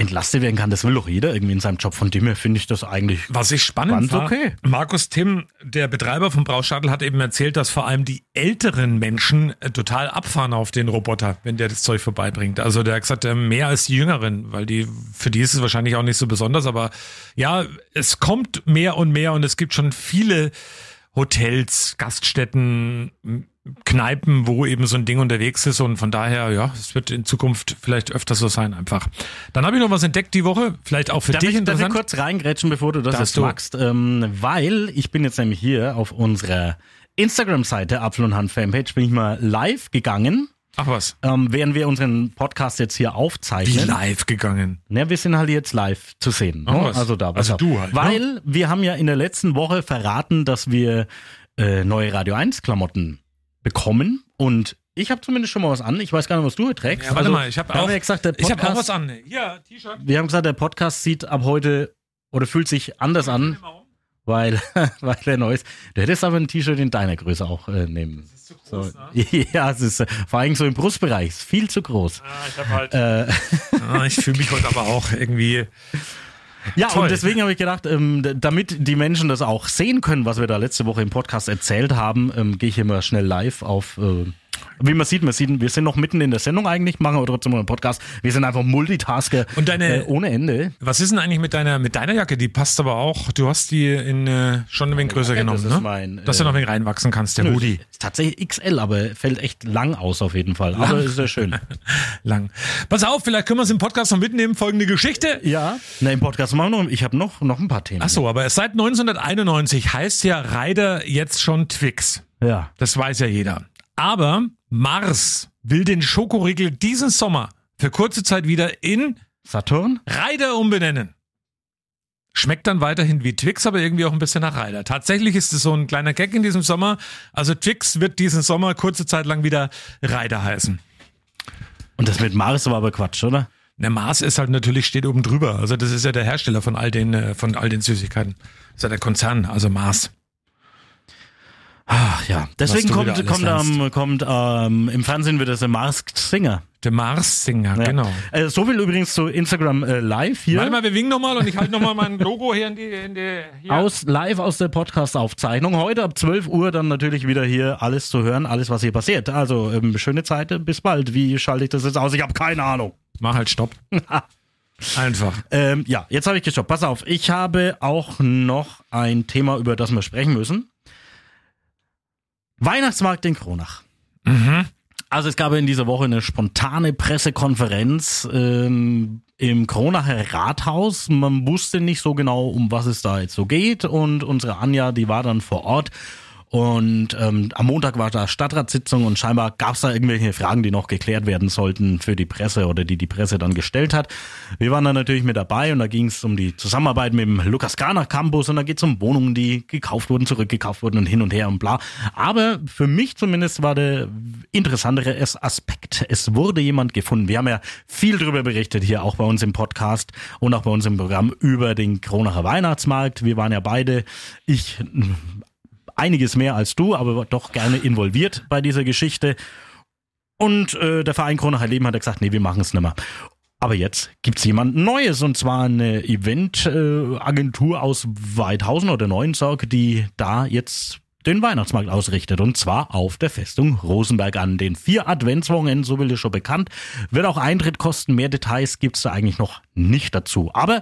entlastet werden kann, das will doch jeder irgendwie in seinem Job. Von dem her finde ich das eigentlich Was ich spannend Ganz war, okay. Markus Timm, der Betreiber vom Braustadel, hat eben erzählt, dass vor allem die älteren Menschen äh, total abfahren auf den Roboter, wenn der das Zeug vorbeibringt. Also der hat gesagt, äh, mehr als die Jüngeren, weil die, für die ist es wahrscheinlich auch nicht so besonders, aber ja, es kommt mehr und mehr und es gibt schon viele Hotels, Gaststätten, Kneipen, wo eben so ein Ding unterwegs ist und von daher, ja, es wird in Zukunft vielleicht öfter so sein einfach. Dann habe ich noch was entdeckt die Woche, vielleicht auch für Darf dich ich, darf ich interessant. kurz reingrätschen, bevor du das Darfst jetzt du. magst? Ähm, weil ich bin jetzt nämlich hier auf unserer Instagram-Seite Apfel und Hand Fanpage bin ich mal live gegangen, Ach was. ähm, während wir unseren Podcast jetzt hier Wie aufzeichnen. live gegangen. Ja, wir sind halt jetzt live zu sehen. Ach ne? was. Also da. Also du halt, ne? Weil wir haben ja in der letzten Woche verraten, dass wir äh, neue Radio 1 Klamotten bekommen und ich habe zumindest schon mal was an. Ich weiß gar nicht, was du trägst. Ja, warte also, mal, ich habe auch, ja gesagt, der ich Podcast, hab auch was an. Ja, T-Shirt. Wir haben gesagt, der Podcast sieht ab heute oder fühlt sich anders an, weil, weil er neu ist. Du hättest aber ein T-Shirt in deiner Größe auch äh, nehmen. Das ist zu groß, so, Ja, es ist äh, vor allem so im Brustbereich, ist viel zu groß. Ah, ich hab halt. Äh, ah, ich fühle mich heute aber auch irgendwie. Ja, Toll. und deswegen habe ich gedacht, ähm, damit die Menschen das auch sehen können, was wir da letzte Woche im Podcast erzählt haben, ähm, gehe ich hier mal schnell live auf äh, Wie man sieht, man sieht, wir sind noch mitten in der Sendung eigentlich, machen aber trotzdem einen Podcast. Wir sind einfach Multitasker Und deine- äh, ohne Ende. Was ist denn eigentlich mit deiner, mit deiner Jacke? Die passt aber auch. Du hast die in äh, schon ein wenig größer Jacke, genommen, das ist ne? mein, Dass du äh, noch ein wenig reinwachsen kannst, der Hoodie. Ist tatsächlich XL, aber fällt echt lang aus auf jeden Fall. Aber ist ja schön. Lang. Pass auf, vielleicht können wir es im Podcast noch mitnehmen. Folgende Geschichte. ja. Na, im Podcast machen wir noch, ich habe noch, noch ein paar Themen. Ach so, aber seit 1991 heißt ja Ryder jetzt schon Twix. Ja. Das weiß ja jeder. Aber Mars will den Schokoriegel diesen Sommer für kurze Zeit wieder in Saturn? Ryder umbenennen. Schmeckt dann weiterhin wie Twix, aber irgendwie auch ein bisschen nach Ryder. Tatsächlich ist es so ein kleiner Gag in diesem Sommer. Also Twix wird diesen Sommer kurze Zeit lang wieder Ryder heißen. Und das mit Mars war aber Quatsch, oder? Der Mars ist halt natürlich steht oben drüber. Also das ist ja der Hersteller von all den äh, von all den Süßigkeiten. Das ist ja der Konzern, also Mars. Ach ja. Deswegen kommt, kommt, ähm, kommt ähm, im Fernsehen wieder der Masked Singer. Der Mars-Singer, Ja. genau. Äh, so viel übrigens zu Instagram äh, live hier. Warte mal, wir winken nochmal und ich halte nochmal mein Logo hier in die, in die hier. Aus, live aus der Podcast-Aufzeichnung. Heute ab 12 Uhr dann natürlich wieder hier alles zu hören, alles was hier passiert. Also ähm, schöne Zeit, bis bald. Wie schalte ich das jetzt aus? Ich habe keine Ahnung. Mach halt Stopp. Einfach. Ähm, ja, jetzt habe ich gestoppt. Pass auf, ich habe auch noch ein Thema, über das wir sprechen müssen. Weihnachtsmarkt in Kronach. Also es gab in dieser Woche eine spontane Pressekonferenz ähm, im Kronacher Rathaus. Man wusste nicht so genau, um was es da jetzt so geht. Und unsere Anja, die war dann vor Ort. Und ähm, am Montag war da Stadtratssitzung und scheinbar gab es da irgendwelche Fragen, die noch geklärt werden sollten für die Presse oder die die Presse dann gestellt hat. Wir waren da natürlich mit dabei und da ging es um die Zusammenarbeit mit dem Lukas Garnach Campus und da geht es um Wohnungen, die gekauft wurden, zurückgekauft wurden und hin und her und bla. Aber für mich zumindest war der interessantere Aspekt. Es wurde jemand gefunden. Wir haben ja viel drüber berichtet hier auch bei uns im Podcast und auch bei uns im Programm über den Kronacher Weihnachtsmarkt. Wir waren ja beide, ich einiges mehr als du, aber doch gerne involviert bei dieser Geschichte. Und äh, der Verein Kronacher Leben hat gesagt, nee, wir machen es nicht mehr. Aber jetzt gibt's jemand Neues und zwar eine Eventagentur aus Weidhausen oder Neuensorg, die da jetzt den Weihnachtsmarkt ausrichtet und zwar auf der Festung Rosenberg an den vier Adventswochenenden, so will es schon bekannt, wird auch Eintritt kosten. Mehr Details gibt's da eigentlich noch nicht dazu. Aber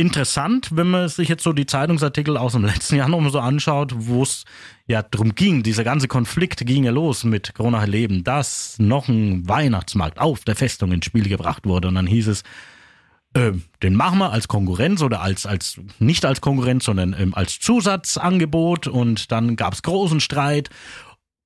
interessant, wenn man sich jetzt so die Zeitungsartikel aus dem letzten Jahr noch mal so anschaut, wo es ja drum ging, dieser ganze Konflikt ging ja los mit Corona Leben, dass noch ein Weihnachtsmarkt auf der Festung ins Spiel gebracht wurde. Und dann hieß es, ähm, den machen wir als Konkurrenz oder als, als nicht als Konkurrenz, sondern ähm, als Zusatzangebot. Und dann gab es großen Streit.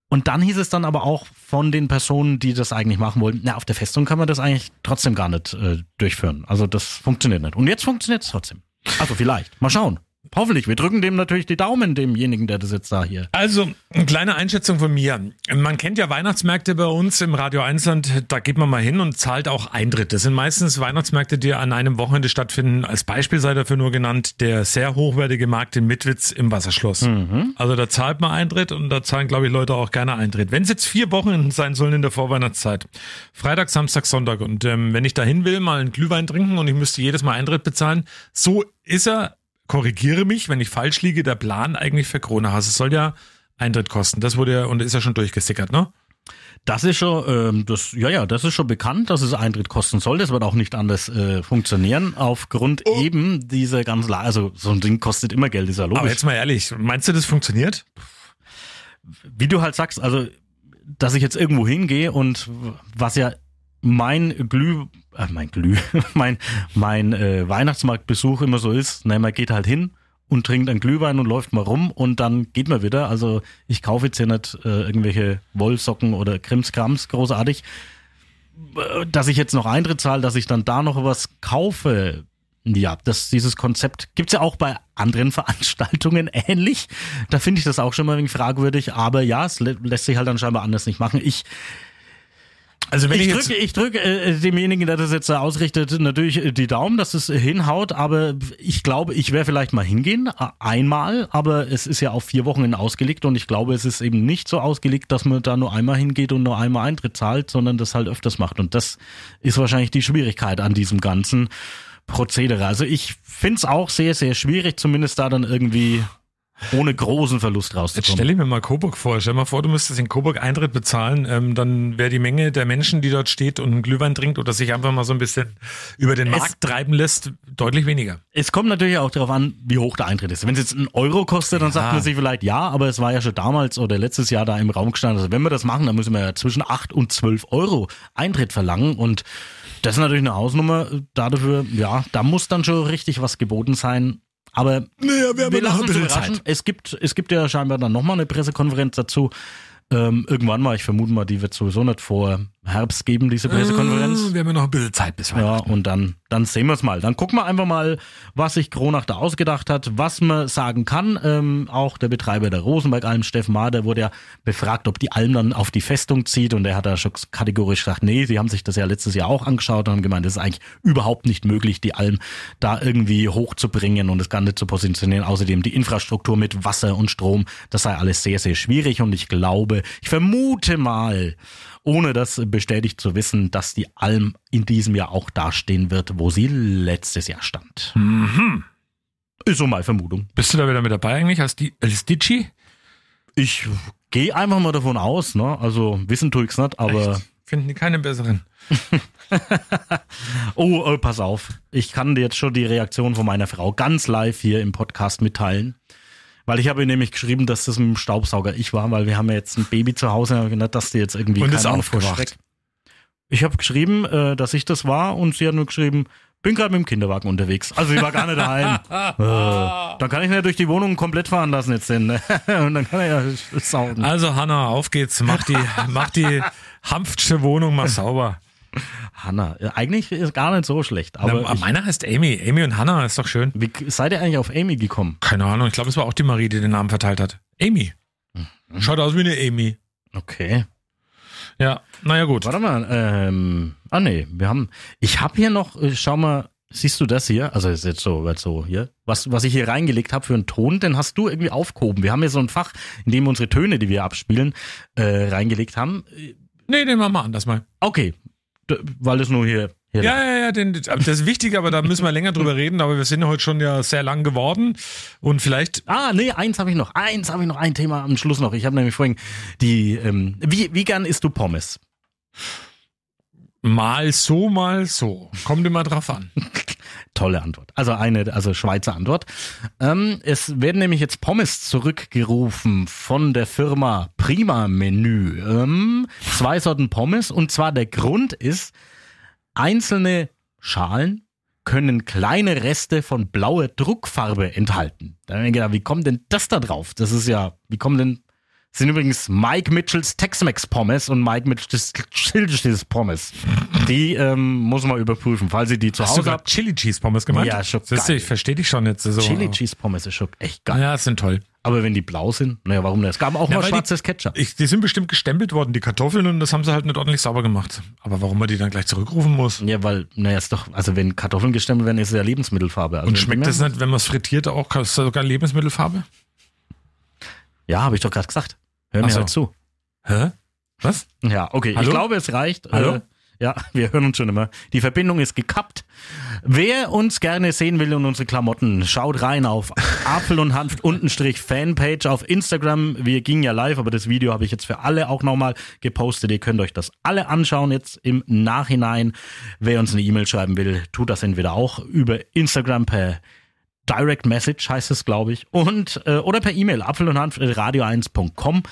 Und dann hieß es dann aber auch von den Personen, die das eigentlich machen wollten, na, auf der Festung kann man das eigentlich trotzdem gar nicht äh, durchführen. Also das funktioniert nicht. Und jetzt funktioniert es trotzdem. Also vielleicht. Mal schauen. Hoffentlich. Wir drücken dem natürlich die Daumen, demjenigen, der das jetzt da hier. Also, eine kleine Einschätzung von mir. Man kennt ja Weihnachtsmärkte bei uns im Radio Einsland, da geht man mal hin und zahlt auch Eintritt. Das sind meistens Weihnachtsmärkte, die an einem Wochenende stattfinden. Als Beispiel sei dafür nur genannt der sehr hochwertige Markt in Mitwitz im Wasserschloss. Also da zahlt man Eintritt und da zahlen, glaube ich, Leute auch gerne Eintritt. Wenn es jetzt vier Wochenenden sein sollen in der Vorweihnachtszeit, Freitag, Samstag, Sonntag und ähm, wenn ich dahin will, mal einen Glühwein trinken und ich müsste jedes Mal Eintritt bezahlen, so ist er korrigiere mich, wenn ich falsch liege, der Plan eigentlich für Kronach. Es soll ja Eintritt kosten. Das wurde ja und ist ja schon durchgesickert, ne? Das ist schon, ähm, das, ja, ja, das ist schon bekannt, dass es Eintritt kosten soll. Das wird auch nicht anders äh, funktionieren, aufgrund eben dieser ganzen, La also so ein Ding kostet immer Geld, ist ja logisch. Aber jetzt mal ehrlich, meinst du, das funktioniert? wie du halt sagst, also dass ich jetzt irgendwo hingehe und was ja mein Glüh, äh, mein Glüh, mein mein äh, Weihnachtsmarktbesuch immer so ist, ne, man geht halt hin und trinkt einen Glühwein und läuft mal rum und dann geht man wieder. Also ich kaufe jetzt hier nicht äh, irgendwelche Wollsocken oder Krimskrams großartig. Äh, Dass ich jetzt noch Eintritt zahle, dass ich dann da noch was kaufe, ja, das, dieses Konzept gibt's ja auch bei anderen Veranstaltungen ähnlich. Da finde ich das auch schon mal ein wenig fragwürdig, aber ja, es lä lässt sich halt dann scheinbar anders nicht machen. Ich, Also wenn ich ich, drücke, ich drücke äh, demjenigen, der das jetzt da ausrichtet, natürlich die Daumen, dass es hinhaut, aber ich glaube, ich werde vielleicht mal hingehen, äh, einmal, aber es ist ja auf vier Wochen ausgelegt. Und ich glaube, es ist eben nicht so ausgelegt, dass man da nur einmal hingeht und nur einmal Eintritt zahlt, sondern das halt öfters macht. Und das ist wahrscheinlich die Schwierigkeit an diesem ganzen Prozedere. Also ich find's auch sehr, sehr schwierig, zumindest da dann irgendwie ohne großen Verlust Jetzt rauszukommen. stelle ich mir mal Coburg vor. Stell mal vor, du müsstest in Coburg Eintritt bezahlen, ähm, dann wäre die Menge der Menschen, die dort steht und einen Glühwein trinkt oder sich einfach mal so ein bisschen über den Es- Markt treiben lässt, deutlich weniger. Es kommt natürlich auch darauf an, wie hoch der Eintritt ist. Wenn es jetzt einen Euro kostet, dann sagt man sich vielleicht ja, aber es war ja schon damals oder letztes Jahr da im Raum gestanden. Also wenn wir das machen, dann müssen wir ja zwischen 8 und 12 Euro Eintritt verlangen und das ist natürlich eine Hausnummer. Dafür, ja, da muss dann schon richtig was geboten sein. Aber Naja, wir wir lassen uns überraschen. Es gibt, es gibt ja scheinbar dann nochmal eine Pressekonferenz dazu. Ähm, irgendwann mal, ich vermute mal, die wird sowieso nicht vor Herbst geben, diese Pressekonferenz. Äh, Wir haben ja noch ein bisschen Zeit bis Ja, Weihnachten. und dann, dann sehen wir es mal. Dann gucken wir einfach mal, was sich Kronach da ausgedacht hat, was man sagen kann. Ähm, auch der Betreiber der Rosenberg-Alm, Steffen Maar, der wurde ja befragt, ob die Alm dann auf die Festung zieht. Und er hat da schon kategorisch gesagt, nee, sie haben sich das ja letztes Jahr auch angeschaut und haben gemeint, es ist eigentlich überhaupt nicht möglich, die Alm da irgendwie hochzubringen und das Ganze zu positionieren. Außerdem die Infrastruktur mit Wasser und Strom, das sei alles sehr, sehr schwierig. Und ich glaube, ich vermute mal, ohne das bestätigt zu wissen, dass die Alm in diesem Jahr auch dastehen wird, wo sie letztes Jahr stand. Mhm. Ist so meine Vermutung. Bist du da wieder mit dabei eigentlich als, die, als Ditschi? Ich gehe einfach mal davon aus, ne? Also wissen tue ich's nicht, aber Echt? Finden die keine besseren. oh, oh, pass auf. Ich kann dir jetzt schon die Reaktion von meiner Frau ganz live hier im Podcast mitteilen. Weil ich habe ihr nämlich geschrieben, dass das mit dem Staubsauger ich war, weil wir haben ja jetzt ein Baby zu Hause und nicht, dass die jetzt irgendwie Und keine ist Ahnung, aufgewacht. Ich habe geschrieben, äh, dass ich das war und sie hat nur geschrieben, bin gerade mit dem Kinderwagen unterwegs. Also sie war gar nicht daheim. äh, dann kann ich nicht durch die Wohnung komplett fahren lassen jetzt denn. und dann kann er ja saugen. Also Hanna, auf geht's. Mach die, mach die Hanftsche Wohnung mal sauber. Hanna, äh, eigentlich ist gar nicht so schlecht. Aber Na, meiner heißt Amy. Amy und Hanna ist doch schön. wie seid ihr eigentlich auf Amy gekommen? Keine Ahnung, ich glaube, es war auch die Marie, die den Namen verteilt hat. Amy. Schaut aus wie eine Amy. Okay. Ja, naja gut. Warte mal, ähm, ah nee, wir haben, ich habe hier noch, äh, schau mal, siehst du das hier? Also ist jetzt so, wird so hier, was, was ich hier reingelegt habe für einen Ton, den hast du irgendwie aufgehoben. Wir haben hier so ein Fach, in dem wir unsere Töne, die wir abspielen, äh, reingelegt haben. Nee, den machen wir anders mal. Okay, weil es nur hier Ja, ja, ja, den, das ist wichtig, aber da müssen wir länger drüber reden. Aber wir sind heute schon ja sehr lang geworden. Und vielleicht, Ah, nee, eins habe ich noch. Eins habe ich noch, ein Thema am Schluss noch. Ich habe nämlich vorhin die, ähm, wie, wie gern isst du Pommes? mal so, mal so. Kommt immer drauf an. Tolle Antwort. Also eine, also Schweizer Antwort. Ähm, es werden nämlich jetzt Pommes zurückgerufen von der Firma Prima Menü. Ähm, zwei Sorten Pommes und zwar der Grund ist, einzelne Schalen können kleine Reste von blauer Druckfarbe enthalten. Da habe ich mir gedacht, wie kommt denn das da drauf? Das ist ja, wie kommen denn, sind übrigens Mike Mitchells Tex-Mex Pommes und Mike Mitchells Chili Pommes. Die ähm, muss man überprüfen, falls ihr die zu Hast Hause habt. Chili Cheese Pommes gemeint? Ja, schon Siehst du, geil. ich verstehe dich schon jetzt so. Chili Cheese Pommes ist schon echt geil. Ja, das sind toll. Aber wenn die blau sind, naja, warum nicht? Es gab auch Ja, mal weil die- schwarzes Ketchup. Ich, die sind bestimmt gestempelt worden, die Kartoffeln, und das haben sie halt nicht ordentlich sauber gemacht. Aber warum man die dann gleich zurückrufen muss? Ja, weil, naja, ist doch, also wenn Kartoffeln gestempelt werden, ist es ja Lebensmittelfarbe. Also Und schmeckt die- das nicht, wenn man es frittiert, auch sogar Lebensmittelfarbe? Ja, habe ich doch gerade gesagt. Hör mir so. halt zu. Hä? Was? Ja, okay. Hallo? Ich glaube, es reicht. Hallo? Äh, ja, wir hören uns schon immer. Die Verbindung ist gekappt. Wer uns gerne sehen will und unsere Klamotten, schaut rein auf Apfel und Hanf untenstrich Fanpage auf Instagram. Wir gingen ja live, aber das Video habe ich jetzt für alle auch nochmal gepostet. Ihr könnt euch das alle anschauen jetzt im Nachhinein. Wer uns eine E-Mail schreiben will, tut das entweder auch über Instagram per Direct Message heißt es, glaube ich. Und äh, oder per E-Mail apfel und Hanf radio1.com.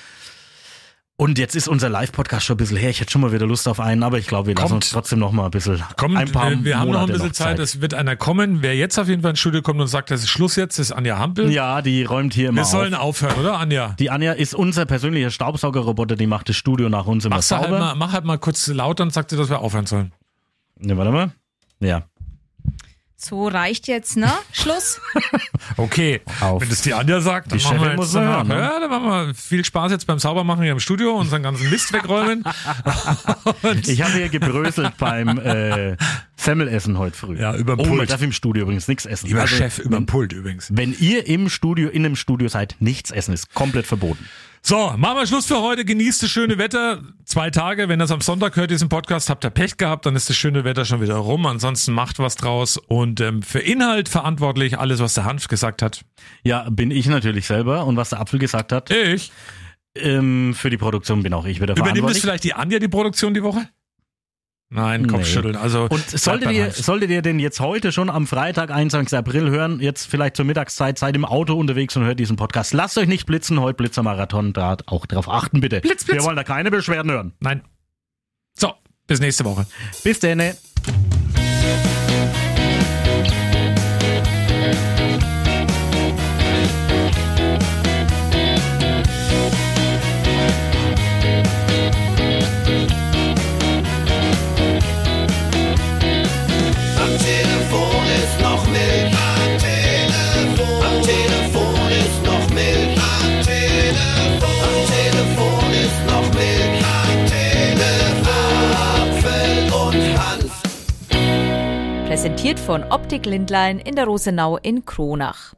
Und jetzt ist unser Live-Podcast schon ein bisschen her. Ich hätte schon mal wieder Lust auf einen, aber ich glaube, wir lassen Kommt. uns trotzdem noch mal ein bisschen Kommt, ein paar wir, wir haben noch ein bisschen Zeit. Es wird einer kommen. Wer jetzt auf jeden Fall ins Studio kommt und sagt, das ist Schluss jetzt, ist Anja Hampel. Ja, die räumt hier immer wir sollen auf. aufhören, oder, Anja? Die Anja ist unser persönlicher Staubsaugerroboter, die macht das Studio nach uns immer Mach's halt sauber. mal, mach halt mal kurz laut, dann sagt sie, dass wir aufhören sollen. Ne, warte mal. Ja. So reicht jetzt, ne? Schluss. Okay, Auf. wenn das die Anja sagt, dann Die machen wir Chefin muss danach. hören, ne? Ja, dann machen wir viel Spaß jetzt beim Saubermachen hier im Studio, unseren ganzen Mist wegräumen. Ich habe hier gebröselt beim äh, Semmel essen heute früh. Ja, überm Oh, man Pult. darf im Studio übrigens nichts essen. Lieber Also, Chef, über Pult übrigens. wenn ihr im Studio, in einem Studio seid, nichts essen ist komplett verboten. So, machen wir Schluss für heute. Genießt das schöne Wetter. Zwei Tage. Wenn ihr es am Sonntag hört, diesen Podcast, habt ihr Pech gehabt, dann ist das schöne Wetter schon wieder rum. Ansonsten macht was draus. Und ähm, für Inhalt verantwortlich alles, was der Hanf gesagt hat. Ja, bin ich natürlich selber. Und was der Apfel gesagt hat, Ich. ähm, für die Produktion bin auch ich wieder Übernimmt es verantwortlich. vielleicht die Anja die Produktion die Woche? Nein, Kopfschütteln. Also Und solltet ihr, solltet ihr denn jetzt heute schon am Freitag, 21. April hören, jetzt vielleicht zur Mittagszeit, seid im Auto unterwegs und hört diesen Podcast. Lasst euch nicht blitzen, heute Blitzermarathon, da auch drauf achten bitte. Blitz, Blitz. Wir wollen da keine Beschwerden hören. Nein. So, bis nächste Woche. Bis dann. Präsentiert von Optik Lindlein in der Rosenau in Kronach.